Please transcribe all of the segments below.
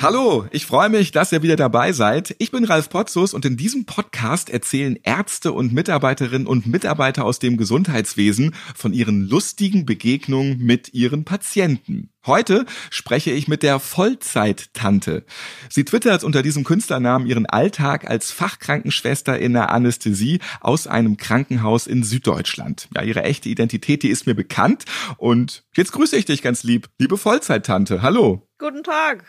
Hallo, ich freue mich, dass ihr wieder dabei seid. Ich bin Ralf Potzus und in diesem Podcast erzählen Ärzte und Mitarbeiterinnen und Mitarbeiter aus dem Gesundheitswesen von ihren lustigen Begegnungen mit ihren Patienten. Heute spreche ich mit der Vollzeittante. Sie twittert unter diesem Künstlernamen ihren Alltag als Fachkrankenschwester in der Anästhesie aus einem Krankenhaus in Süddeutschland. Ja, ihre echte Identität, die ist mir bekannt und jetzt grüße ich dich ganz lieb, liebe Vollzeittante. Hallo. Guten Tag.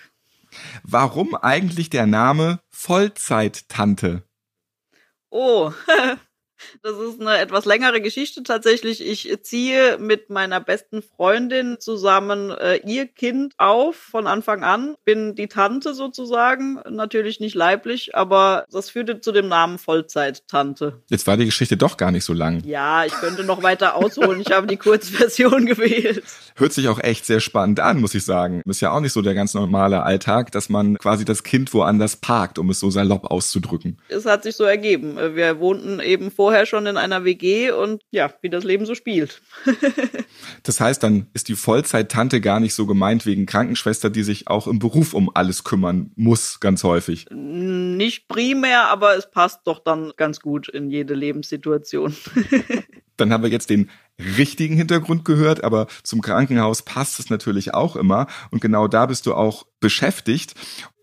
Warum eigentlich der Name Vollzeittante? Oh, Das ist eine etwas längere Geschichte tatsächlich. Ich ziehe mit meiner besten Freundin zusammen äh, ihr Kind auf von Anfang an. Bin die Tante sozusagen, natürlich nicht leiblich, aber das führte zu dem Namen Vollzeit-Tante. Jetzt war die Geschichte doch gar nicht so lang. Ja, ich könnte noch weiter ausholen. Ich habe die Kurzversion gewählt. Hört sich auch echt sehr spannend an, muss ich sagen. Ist ja auch nicht so der ganz normale Alltag, dass man quasi das Kind woanders parkt, um es so salopp auszudrücken. Es hat sich so ergeben. Wir wohnten eben vor vorher schon in einer WG und ja, wie das Leben so spielt. das heißt, dann ist die Vollzeit-Tante gar nicht so gemeint wegen Krankenschwester, die sich auch im Beruf um alles kümmern muss, ganz häufig. Nicht primär, aber es passt doch dann ganz gut in jede Lebenssituation. dann haben wir jetzt den richtigen Hintergrund gehört, aber zum Krankenhaus passt es natürlich auch immer. Und genau da bist du auch beschäftigt.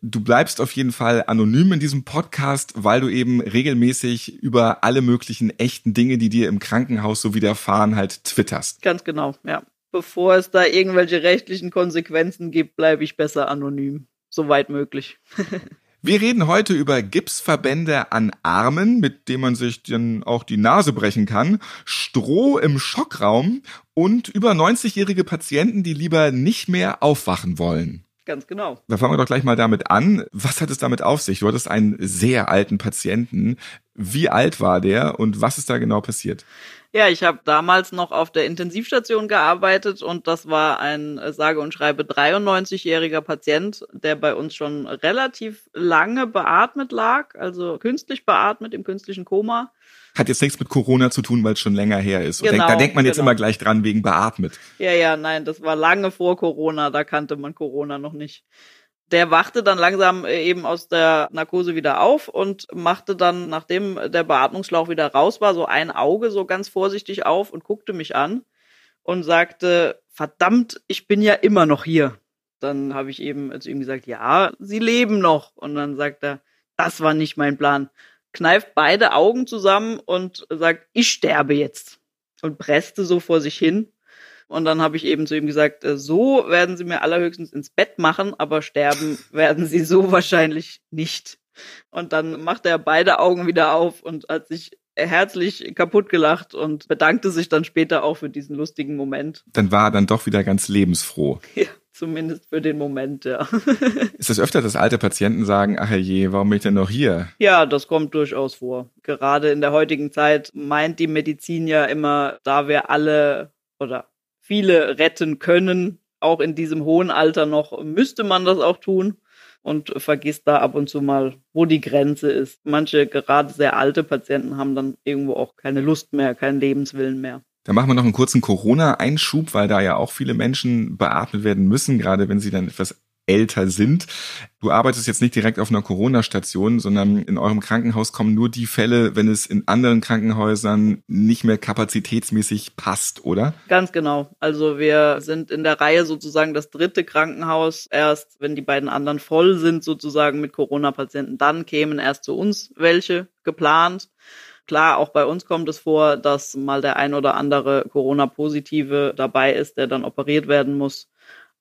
Du bleibst auf jeden Fall anonym in diesem Podcast, weil du eben regelmäßig über alle möglichen echten Dinge, die dir im Krankenhaus so widerfahren, halt twitterst. Ganz genau, ja. Bevor es da irgendwelche rechtlichen Konsequenzen gibt, bleibe ich besser anonym. Soweit möglich. Wir reden heute über Gipsverbände an Armen, mit denen man sich dann auch die Nase brechen kann, Stroh im Schockraum und über 90-jährige Patienten, die lieber nicht mehr aufwachen wollen. Ganz genau. Da fangen wir doch gleich mal damit an. Was hat es damit auf sich? Du hattest einen sehr alten Patienten. Wie alt war der und was ist da genau passiert? Ja, ich habe damals noch auf der Intensivstation gearbeitet und das war ein äh, sage und schreibe 93-jähriger Patient, der bei uns schon relativ lange beatmet lag, also künstlich beatmet im künstlichen Koma. Hat jetzt nichts mit Corona zu tun, weil es schon länger her ist. Genau, denk, da denkt man jetzt genau. immer gleich dran wegen beatmet. Ja, ja, nein, das war lange vor Corona, da kannte man Corona noch nicht der wachte dann langsam äh, eben aus der Narkose wieder auf und machte dann, nachdem der Beatmungsschlauch wieder raus war, so ein Auge so ganz vorsichtig auf und guckte mich an und sagte, verdammt, ich bin ja immer noch hier. Dann habe ich eben zu ihm gesagt, ja, Sie leben noch. Und dann sagt er, das war nicht mein Plan. Kneift beide Augen zusammen und sagt, ich sterbe jetzt. Und presste so vor sich hin und dann habe ich eben zu ihm gesagt, äh, so werden sie mir allerhöchstens ins Bett machen, aber sterben werden sie so wahrscheinlich nicht. Und dann machte er beide Augen wieder auf und hat sich herzlich kaputt gelacht und bedankte sich dann später auch für diesen lustigen Moment. Dann war er dann doch wieder ganz lebensfroh. Ja, zumindest für den Moment, ja. Ist das öfter, dass alte Patienten sagen, ach je, warum bin ich denn noch hier? Ja, das kommt durchaus vor. Gerade in der heutigen Zeit meint die Medizin ja immer, da wir alle oder viele retten können. Auch in diesem hohen Alter noch müsste man das auch tun und vergisst da ab und zu mal, wo die Grenze ist. Manche gerade sehr alte Patienten haben dann irgendwo auch keine Lust mehr, keinen Lebenswillen mehr. Da machen wir noch einen kurzen Corona-Einschub, weil da ja auch viele Menschen beatmet werden müssen, gerade wenn sie dann etwas älter sind. Du arbeitest jetzt nicht direkt auf einer Corona-Station, sondern in eurem Krankenhaus kommen nur die Fälle, wenn es in anderen Krankenhäusern nicht mehr kapazitätsmäßig passt, oder? Ganz genau. Also wir sind in der Reihe sozusagen das dritte Krankenhaus. Erst wenn die beiden anderen voll sind, sozusagen mit Corona-Patienten, dann kämen erst zu uns welche geplant. Klar, auch bei uns kommt es vor, dass mal der ein oder andere Corona-Positive dabei ist, der dann operiert werden muss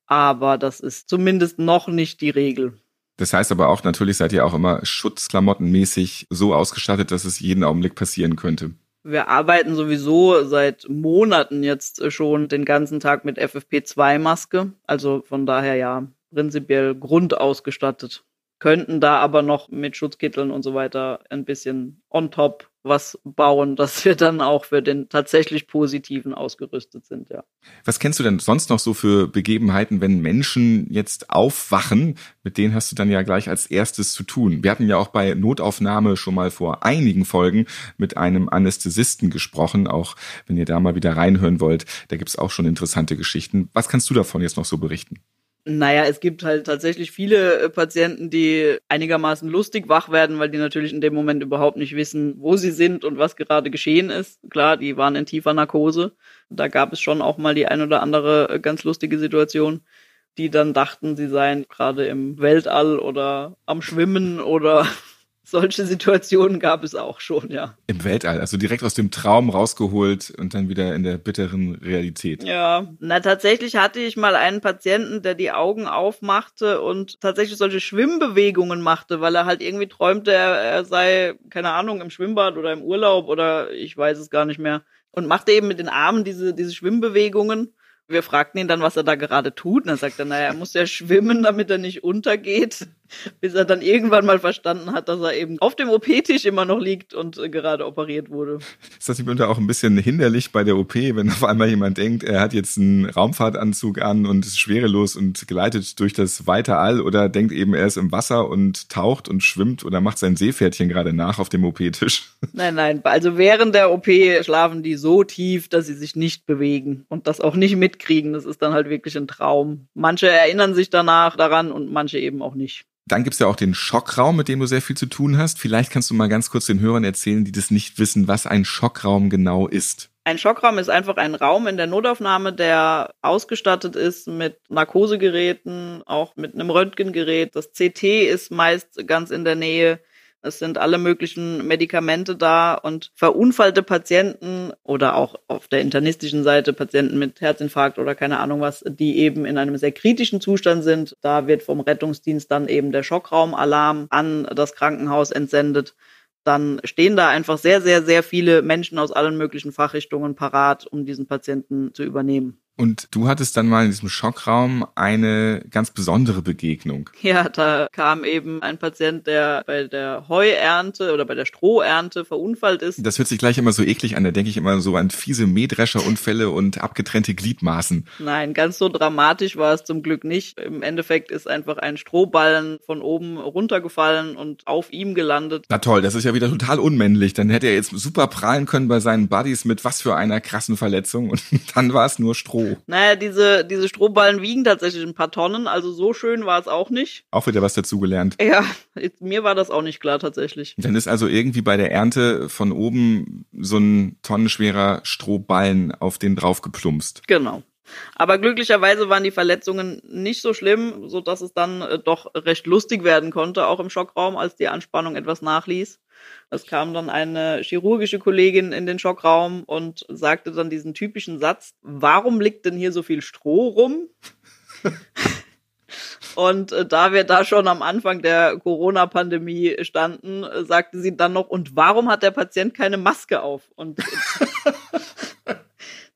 aber das ist zumindest noch nicht die Regel. Das heißt aber auch, natürlich seid ihr auch immer schutzklamottenmäßig so ausgestattet, dass es jeden Augenblick passieren könnte. Wir arbeiten sowieso seit Monaten jetzt schon den ganzen Tag mit FFP2-Maske. Also von daher ja, prinzipiell grundausgestattet. Könnten da aber noch mit Schutzkitteln und so weiter ein bisschen on top was bauen, dass wir dann auch für den tatsächlich Positiven ausgerüstet sind, ja. Was kennst du denn sonst noch so für Begebenheiten, wenn Menschen jetzt aufwachen? Mit denen hast du dann ja gleich als erstes zu tun. Wir hatten ja auch bei Notaufnahme schon mal vor einigen Folgen mit einem Anästhesisten gesprochen. Auch wenn ihr da mal wieder reinhören wollt, da gibt's auch schon interessante Geschichten. Was kannst du davon jetzt noch so berichten? Naja, es gibt halt tatsächlich viele äh, Patienten, die einigermaßen lustig wach werden, weil die natürlich in dem Moment überhaupt nicht wissen, wo sie sind und was gerade geschehen ist. Klar, die waren in tiefer Narkose. Da gab es schon auch mal die ein oder andere äh, ganz lustige Situation, die dann dachten, sie seien gerade im Weltall oder am Schwimmen oder solche Situationen gab es auch schon, ja. Im Weltall, also direkt aus dem Traum rausgeholt und dann wieder in der bitteren Realität. Ja, na tatsächlich hatte ich mal einen Patienten, der die Augen aufmachte und tatsächlich solche Schwimmbewegungen machte, weil er halt irgendwie träumte, er, er sei, keine Ahnung, im Schwimmbad oder im Urlaub oder ich weiß es gar nicht mehr. Und machte eben mit den Armen diese, diese Schwimmbewegungen. Wir fragten ihn dann, was er da gerade tut. Und er sagte, naja, er muss ja schwimmen, damit er nicht untergeht bis er dann irgendwann mal verstanden hat, dass er eben auf dem OP-Tisch immer noch liegt und äh, gerade operiert wurde. Ist das nicht mitunter auch ein bisschen hinderlich bei der OP, wenn auf einmal jemand denkt, er hat jetzt einen Raumfahrtanzug an und ist schwerelos und gleitet durch das weite All oder denkt eben, er ist im Wasser und taucht und schwimmt oder macht sein Seepferdchen gerade nach auf dem OP-Tisch? Nein, nein, also während der OP schlafen die so tief, dass sie sich nicht bewegen und das auch nicht mitkriegen. Das ist dann halt wirklich ein Traum. Manche erinnern sich danach daran und manche eben auch nicht. Dann gibt's ja auch den Schockraum, mit dem du sehr viel zu tun hast. Vielleicht kannst du mal ganz kurz den Hörern erzählen, die das nicht wissen, was ein Schockraum genau ist. Ein Schockraum ist einfach ein Raum in der Notaufnahme, der ausgestattet ist mit Narkosegeräten, auch mit einem Röntgengerät. Das CT ist meist ganz in der Nähe. Es sind alle möglichen Medikamente da und verunfallte Patienten oder auch auf der internistischen Seite Patienten mit Herzinfarkt oder keine Ahnung was, die eben in einem sehr kritischen Zustand sind. Da wird vom Rettungsdienst dann eben der Schockraumalarm an das Krankenhaus entsendet dann stehen da einfach sehr, sehr, sehr viele Menschen aus allen möglichen Fachrichtungen parat, um diesen Patienten zu übernehmen. Und du hattest dann mal in diesem Schockraum eine ganz besondere Begegnung. Ja, da kam eben ein Patient, der bei der Heuernte oder bei der Strohernte verunfallt ist. Das hört sich gleich immer so eklig an. Da denke ich immer so an fiese Mähdrescherunfälle und abgetrennte Gliedmaßen. Nein, ganz so dramatisch war es zum Glück nicht. Im Endeffekt ist einfach ein Strohballen von oben runtergefallen und auf ihm gelandet. Na toll, das ist ja wieder total unmännlich. Dann hätte er jetzt super prahlen können bei seinen Buddies mit was für einer krassen Verletzung und dann war es nur Stroh. Naja, diese, diese Strohballen wiegen tatsächlich ein paar Tonnen, also so schön war es auch nicht. Auch wieder was dazugelernt. Ja, mir war das auch nicht klar tatsächlich. Dann ist also irgendwie bei der Ernte von oben so ein tonnenschwerer Strohballen auf den drauf geplumpst. Genau. Aber glücklicherweise waren die Verletzungen nicht so schlimm, so dass es dann äh, doch recht lustig werden konnte, auch im Schockraum, als die Anspannung etwas nachließ. Es kam dann eine chirurgische Kollegin in den Schockraum und sagte dann diesen typischen Satz, warum liegt denn hier so viel Stroh rum? Und äh, da wir da schon am Anfang der Corona-Pandemie standen, äh, sagte sie dann noch, und warum hat der Patient keine Maske auf? Und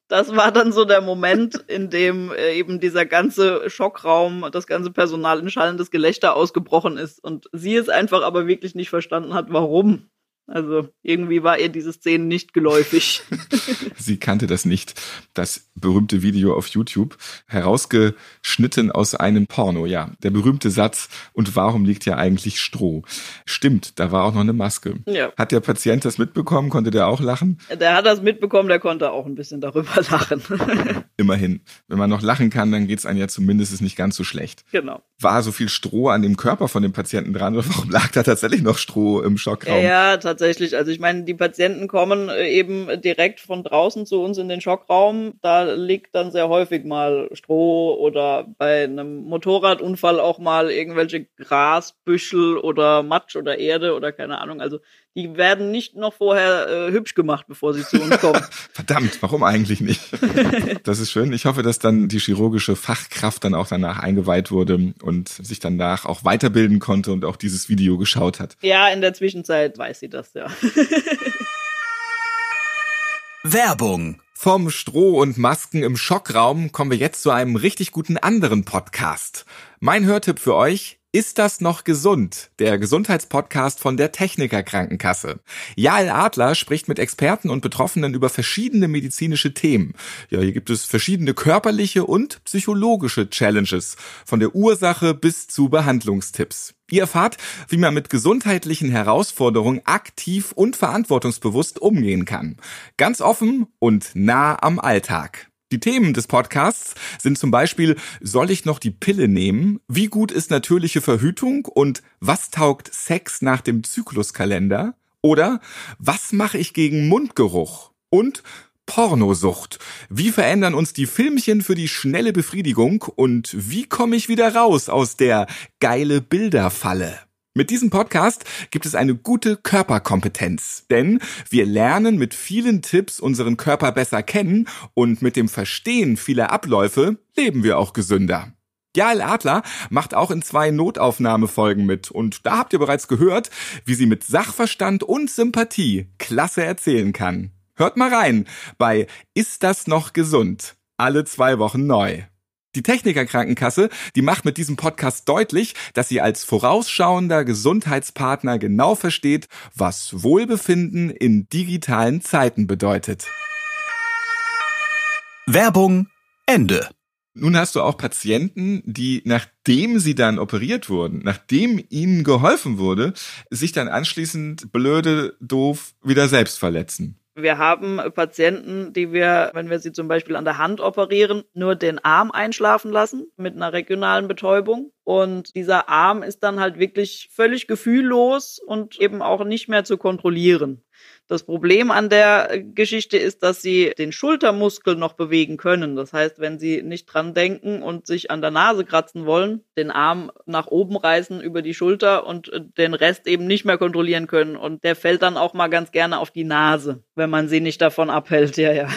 das war dann so der Moment, in dem äh, eben dieser ganze Schockraum, das ganze Personal in schallendes Gelächter ausgebrochen ist und sie es einfach aber wirklich nicht verstanden hat, warum. Also irgendwie war ihr diese Szene nicht geläufig. Sie kannte das nicht. Das berühmte Video auf YouTube, herausgeschnitten aus einem Porno, ja. Der berühmte Satz, und warum liegt ja eigentlich Stroh? Stimmt, da war auch noch eine Maske. Ja. Hat der Patient das mitbekommen? Konnte der auch lachen? Der hat das mitbekommen, der konnte auch ein bisschen darüber lachen. Immerhin. Wenn man noch lachen kann, dann geht's einem ja zumindest nicht ganz so schlecht. Genau. War so viel Stroh an dem Körper von dem Patienten dran oder warum lag da tatsächlich noch Stroh im Schockraum? Ja, tatsächlich tatsächlich. Also ich meine, die Patienten kommen äh, eben direkt von draußen zu uns in den Schockraum. Da liegt dann sehr häufig mal Stroh oder bei einem Motorradunfall auch mal irgendwelche Grasbüschel oder Matsch oder Erde oder keine Ahnung. Also die werden nicht noch vorher äh, hübsch gemacht, bevor sie zu uns kommen. Verdammt, warum eigentlich nicht? das ist schön. Ich hoffe, dass dann die chirurgische Fachkraft dann auch danach eingeweiht wurde und sich danach auch weiterbilden konnte und auch dieses Video geschaut hat. Ja, in der Zwischenzeit weiß sie das, ja. Werbung. Vom Stroh und Masken im Schockraum kommen wir jetzt zu einem richtig guten anderen Podcast. Mein Hörtipp für euch, Ist das noch gesund? Der Gesundheitspodcast von der Techniker Krankenkasse. Jael Adler spricht mit Experten und Betroffenen über verschiedene medizinische Themen. Ja, hier gibt es verschiedene körperliche und psychologische Challenges. Von der Ursache bis zu Behandlungstipps. Ihr erfahrt, wie man mit gesundheitlichen Herausforderungen aktiv und verantwortungsbewusst umgehen kann. Ganz offen und nah am Alltag. Die Themen des Podcasts sind zum Beispiel, soll ich noch die Pille nehmen? Wie gut ist natürliche Verhütung? Und was taugt Sex nach dem Zykluskalender? Oder was mache ich gegen Mundgeruch? Und Pornosucht. Wie verändern uns die Filmchen für die schnelle Befriedigung? Und wie komme ich wieder raus aus der geile Bilderfalle? Mit diesem Podcast gibt es eine gute Körperkompetenz, denn wir lernen mit vielen Tipps unseren Körper besser kennen und mit dem Verstehen vieler Abläufe leben wir auch gesünder. Jael Adler macht auch in zwei Notaufnahmefolgen mit und da habt ihr bereits gehört, wie sie mit Sachverstand und Sympathie klasse erzählen kann. Hört mal rein bei Ist das noch gesund? Alle zwei Wochen neu. Die Techniker Krankenkasse, die macht mit diesem Podcast deutlich, dass sie als vorausschauender Gesundheitspartner genau versteht, was Wohlbefinden in digitalen Zeiten bedeutet. Werbung Ende. Nun hast du auch Patienten, die nachdem sie dann operiert wurden, nachdem ihnen geholfen wurde, sich dann anschließend blöde, doof wieder selbst verletzen. Wir haben Patienten, die wir, wenn wir sie zum Beispiel an der Hand operieren, nur den Arm einschlafen lassen mit einer regionalen Betäubung. Und dieser Arm ist dann halt wirklich völlig gefühllos und eben auch nicht mehr zu kontrollieren. Das Problem an der Geschichte ist, dass sie den Schultermuskel noch bewegen können. Das heißt, wenn sie nicht dran denken und sich an der Nase kratzen wollen, den Arm nach oben reißen über die Schulter und den Rest eben nicht mehr kontrollieren können. Und der fällt dann auch mal ganz gerne auf die Nase, wenn man sie nicht davon abhält. Ja, ja.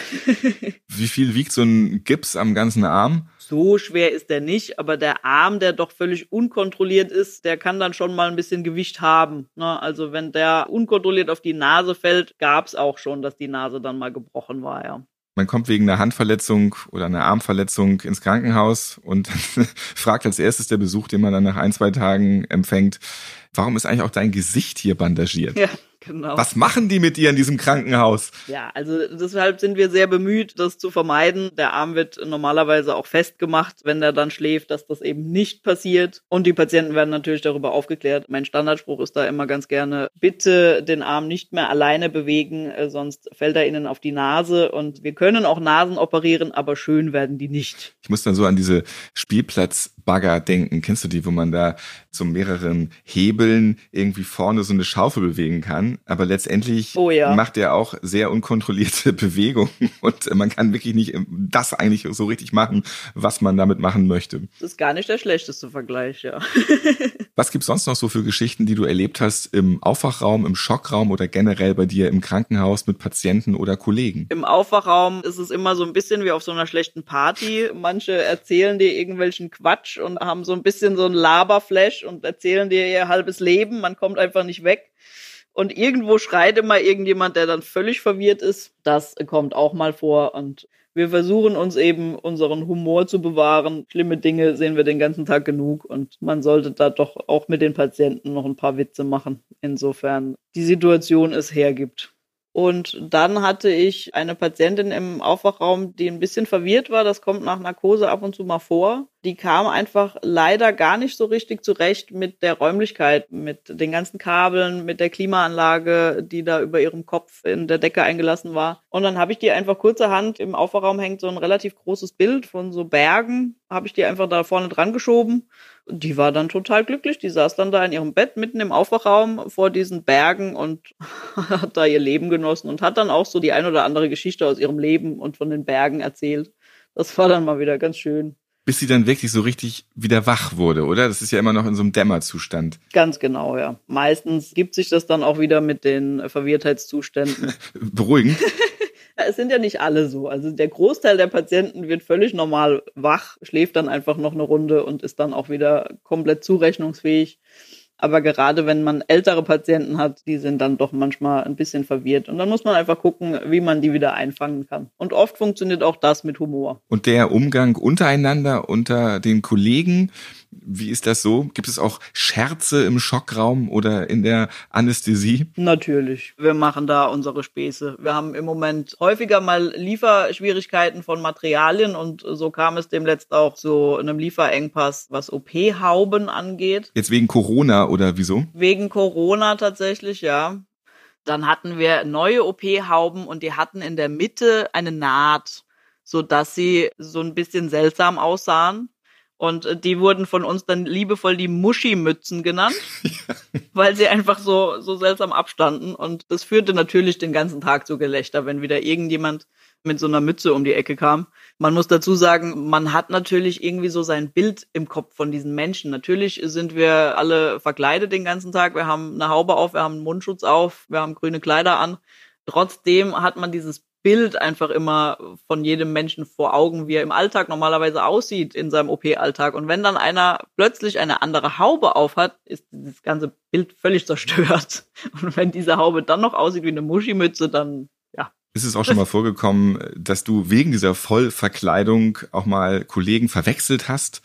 Wie viel wiegt so ein Gips am ganzen Arm? So schwer ist der nicht, aber der Arm, der doch völlig unkontrolliert ist, der kann dann schon mal ein bisschen Gewicht haben. Ne? Also wenn der unkontrolliert auf die Nase fällt, gab es auch schon, dass die Nase dann mal gebrochen war, ja. Man kommt wegen einer Handverletzung oder einer Armverletzung ins Krankenhaus und fragt als erstes der Besuch, den man dann nach ein, zwei Tagen empfängt, warum ist eigentlich auch dein Gesicht hier bandagiert? Ja. Genau. Was machen die mit dir in diesem Krankenhaus? Ja, also deshalb sind wir sehr bemüht, das zu vermeiden. Der Arm wird normalerweise auch festgemacht, wenn er dann schläft, dass das eben nicht passiert. Und die Patienten werden natürlich darüber aufgeklärt. Mein Standardspruch ist da immer ganz gerne, bitte den Arm nicht mehr alleine bewegen, äh, sonst fällt er ihnen auf die Nase. Und wir können auch Nasen operieren, aber schön werden die nicht. Ich muss dann so an diese Spielplatzbagger denken. Kennst du die, wo man da zu mehreren Hebeln irgendwie vorne so eine Schaufel bewegen kann? Aber letztendlich oh ja. macht er auch sehr unkontrollierte Bewegungen und man kann wirklich nicht das eigentlich so richtig machen, was man damit machen möchte. Das ist gar nicht der schlechteste Vergleich, ja. was gibt's sonst noch so für Geschichten, die du erlebt hast im Aufwachraum, im Schockraum oder generell bei dir im Krankenhaus mit Patienten oder Kollegen? Im Aufwachraum ist es immer so ein bisschen wie auf so einer schlechten Party. Manche erzählen dir irgendwelchen Quatsch und haben so ein bisschen so ein Laberflash und erzählen dir ihr halbes Leben. Man kommt einfach nicht weg. Und irgendwo schreit immer irgendjemand, der dann völlig verwirrt ist. Das kommt auch mal vor. Und wir versuchen uns eben unseren Humor zu bewahren. Schlimme Dinge sehen wir den ganzen Tag genug. Und man sollte da doch auch mit den Patienten noch ein paar Witze machen. Insofern die Situation es hergibt. Und dann hatte ich eine Patientin im Aufwachraum, die ein bisschen verwirrt war. Das kommt nach Narkose ab und zu mal vor. Die kam einfach leider gar nicht so richtig zurecht mit der Räumlichkeit, mit den ganzen Kabeln, mit der Klimaanlage, die da über ihrem Kopf in der Decke eingelassen war. Und dann habe ich die einfach kurzerhand im Aufwachraum hängt so ein relativ großes Bild von so Bergen, habe ich die einfach da vorne dran geschoben die war dann total glücklich. Die saß dann da in ihrem Bett mitten im Aufwachraum vor diesen Bergen und hat da ihr Leben genossen und hat dann auch so die ein oder andere Geschichte aus ihrem Leben und von den Bergen erzählt. Das war dann mal wieder ganz schön. Bis sie dann wirklich so richtig wieder wach wurde, oder? Das ist ja immer noch in so einem Dämmerzustand. Ganz genau, ja. Meistens gibt sich das dann auch wieder mit den Verwirrtheitszuständen. Beruhigend. es sind ja nicht alle so. Also der Großteil der Patienten wird völlig normal wach, schläft dann einfach noch eine Runde und ist dann auch wieder komplett zurechnungsfähig. Aber gerade wenn man ältere Patienten hat, die sind dann doch manchmal ein bisschen verwirrt. Und dann muss man einfach gucken, wie man die wieder einfangen kann. Und oft funktioniert auch das mit Humor. Und der Umgang untereinander, unter den Kollegen, Wie ist das so? Gibt es auch Scherze im Schockraum oder in der Anästhesie? Natürlich. Wir machen da unsere Späße. Wir haben im Moment häufiger mal Lieferschwierigkeiten von Materialien und so kam es demletzt auch zu einem Lieferengpass, was OP-Hauben angeht. Jetzt wegen Corona oder wieso? Wegen Corona tatsächlich, ja. Dann hatten wir neue OP-Hauben und die hatten in der Mitte eine Naht, so dass sie so ein bisschen seltsam aussahen. Und äh, die wurden von uns dann liebevoll die Muschi-Mützen genannt, weil sie einfach so, so seltsam abstanden. Und das führte natürlich den ganzen Tag zu Gelächter, wenn wieder irgendjemand mit so einer Mütze um die Ecke kam. Man muss dazu sagen, man hat natürlich irgendwie so sein Bild im Kopf von diesen Menschen. Natürlich sind wir alle verkleidet den ganzen Tag. Wir haben eine Haube auf, wir haben einen Mundschutz auf, wir haben grüne Kleider an. Trotzdem hat man dieses Bild einfach immer von jedem Menschen vor Augen, wie er im Alltag normalerweise aussieht in seinem OP-Alltag. Und wenn dann einer plötzlich eine andere Haube aufhat, ist das ganze Bild völlig zerstört. Und wenn diese Haube dann noch aussieht wie eine Muschimütze, dann ja. Ist es auch schon mal vorgekommen, dass du wegen dieser Vollverkleidung auch mal Kollegen verwechselt hast?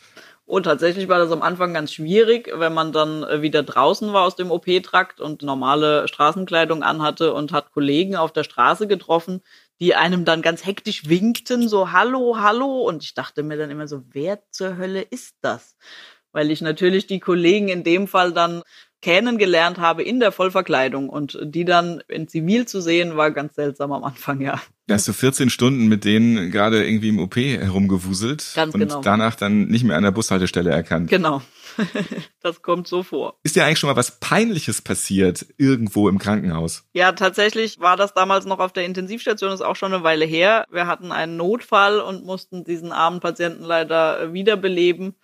Und tatsächlich war das am Anfang ganz schwierig, wenn man dann äh, wieder draußen war aus dem OP-Trakt und normale Straßenkleidung anhatte und hat Kollegen auf der Straße getroffen, die einem dann ganz hektisch winkten, so Hallo, Hallo. Und ich dachte mir dann immer so, wer zur Hölle ist das? Weil ich natürlich die Kollegen in dem Fall dann kennengelernt habe in der Vollverkleidung und die dann in Zivil zu sehen, war ganz seltsam am Anfang, ja. Da hast du 14 Stunden mit denen gerade irgendwie im OP herumgewuselt Ganz und genau. danach dann nicht mehr an der Bushaltestelle erkannt. Genau. das kommt so vor. Ist dir eigentlich schon mal was Peinliches passiert irgendwo im Krankenhaus? Ja, tatsächlich war das damals noch auf der Intensivstation, ist auch schon eine Weile her. Wir hatten einen Notfall und mussten diesen armen Patienten leider wiederbeleben.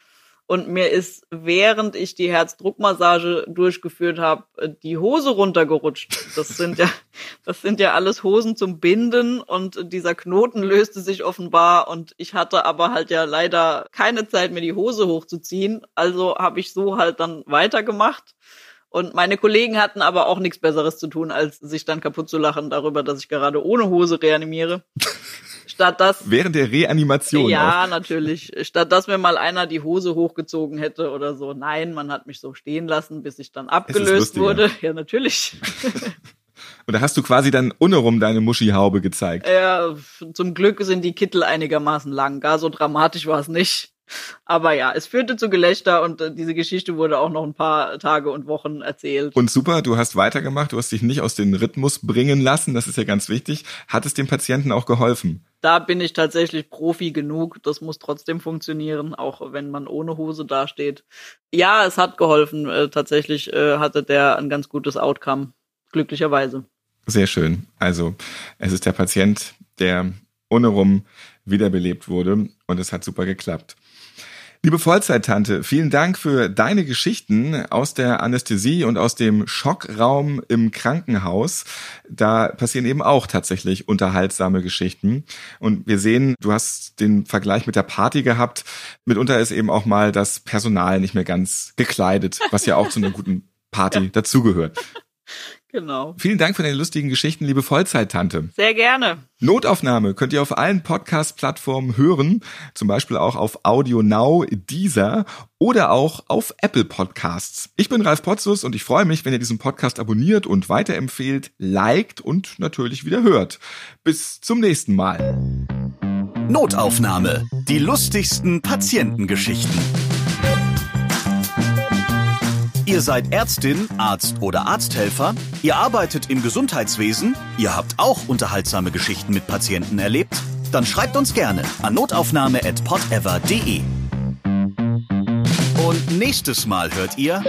Und mir ist, während ich die Herzdruckmassage durchgeführt habe, die Hose runtergerutscht. Das sind ja, das sind ja alles Hosen zum Binden und dieser Knoten löste sich offenbar und ich hatte aber halt ja leider keine Zeit, mir die Hose hochzuziehen. Also habe ich so halt dann weitergemacht. Und meine Kollegen hatten aber auch nichts Besseres zu tun, als sich dann kaputt zu lachen darüber, dass ich gerade ohne Hose reanimiere. Statt dass Während der Reanimation. ja, auch. natürlich. Statt dass mir mal einer die Hose hochgezogen hätte oder so. Nein, man hat mich so stehen lassen, bis ich dann abgelöst wurde. Ja, natürlich. Und da hast du quasi dann untenrum deine Muschihaube gezeigt. ja, zum Glück sind die Kittel einigermaßen lang. Gar so dramatisch war es nicht. Aber ja, es führte zu Gelächter und äh, diese Geschichte wurde auch noch ein paar Tage und Wochen erzählt. Und super, du hast weitergemacht, du hast dich nicht aus dem Rhythmus bringen lassen, das ist ja ganz wichtig. Hat es dem Patienten auch geholfen? da bin ich tatsächlich Profi genug. Das muss trotzdem funktionieren, auch wenn man ohne Hose dasteht. Ja, es hat geholfen. Äh, tatsächlich äh, hatte der ein ganz gutes Outcome. Glücklicherweise. Sehr schön. Also, es ist der Patient, der untenrum wiederbelebt wurde und es hat super geklappt. Liebe Vollzeittante, vielen Dank für deine Geschichten aus der Anästhesie und aus dem Schockraum im Krankenhaus. Da passieren eben auch tatsächlich unterhaltsame Geschichten. Und wir sehen, du hast den Vergleich mit der Party gehabt. Mitunter ist eben auch mal das Personal nicht mehr ganz gekleidet, was ja auch zu einer guten Party dazugehört. Genau. Vielen Dank für deine lustigen Geschichten, liebe Vollzeittante. Sehr gerne. Notaufnahme könnt ihr auf allen Podcast-Plattformen hören, zum Beispiel auch auf Audio Now, Deezer oder auch auf Apple Podcasts. Ich bin Ralf Potzus und ich freue mich, wenn ihr diesen Podcast abonniert und weiterempfehlt, liked und natürlich wieder hört. Bis zum nächsten Mal. Notaufnahme. Die lustigsten Patientengeschichten. Ihr seid Ärztin, Arzt oder Arzthelfer? Ihr arbeitet im Gesundheitswesen? Ihr habt auch unterhaltsame Geschichten mit Patienten erlebt? Dann schreibt uns gerne an notaufnahme@podever.de. Und nächstes Mal hört ihr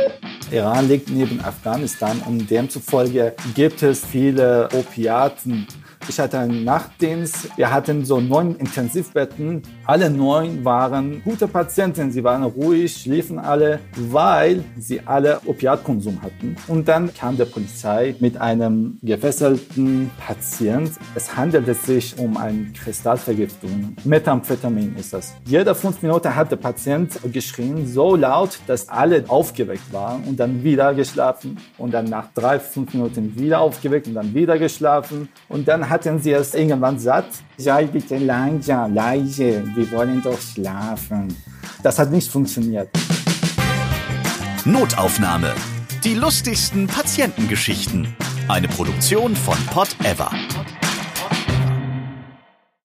Iran liegt neben Afghanistan und demzufolge gibt es viele Opiaten. Ich hatte einen Nachtdienst. Wir hatten so neun Intensivbetten. Alle neun waren gute Patienten. Sie waren ruhig, schliefen alle, weil sie alle Opiatkonsum hatten. Und dann kam der Polizei mit einem gefesselten Patient. Es handelte sich um eine Kristallvergiftung. Methamphetamin ist das. Jede fünf Minuten hat der Patient geschrien, so laut, dass alle aufgeweckt waren und dann wieder geschlafen. Und dann nach drei, fünf Minuten wieder aufgeweckt und dann wieder geschlafen. Und dann hatten sie es irgendwann satt. Sei bitte langsam, leise, wir wollen doch schlafen. Das hat nicht funktioniert. Notaufnahme. Die lustigsten Patientengeschichten. Eine Produktion von Pot Ever.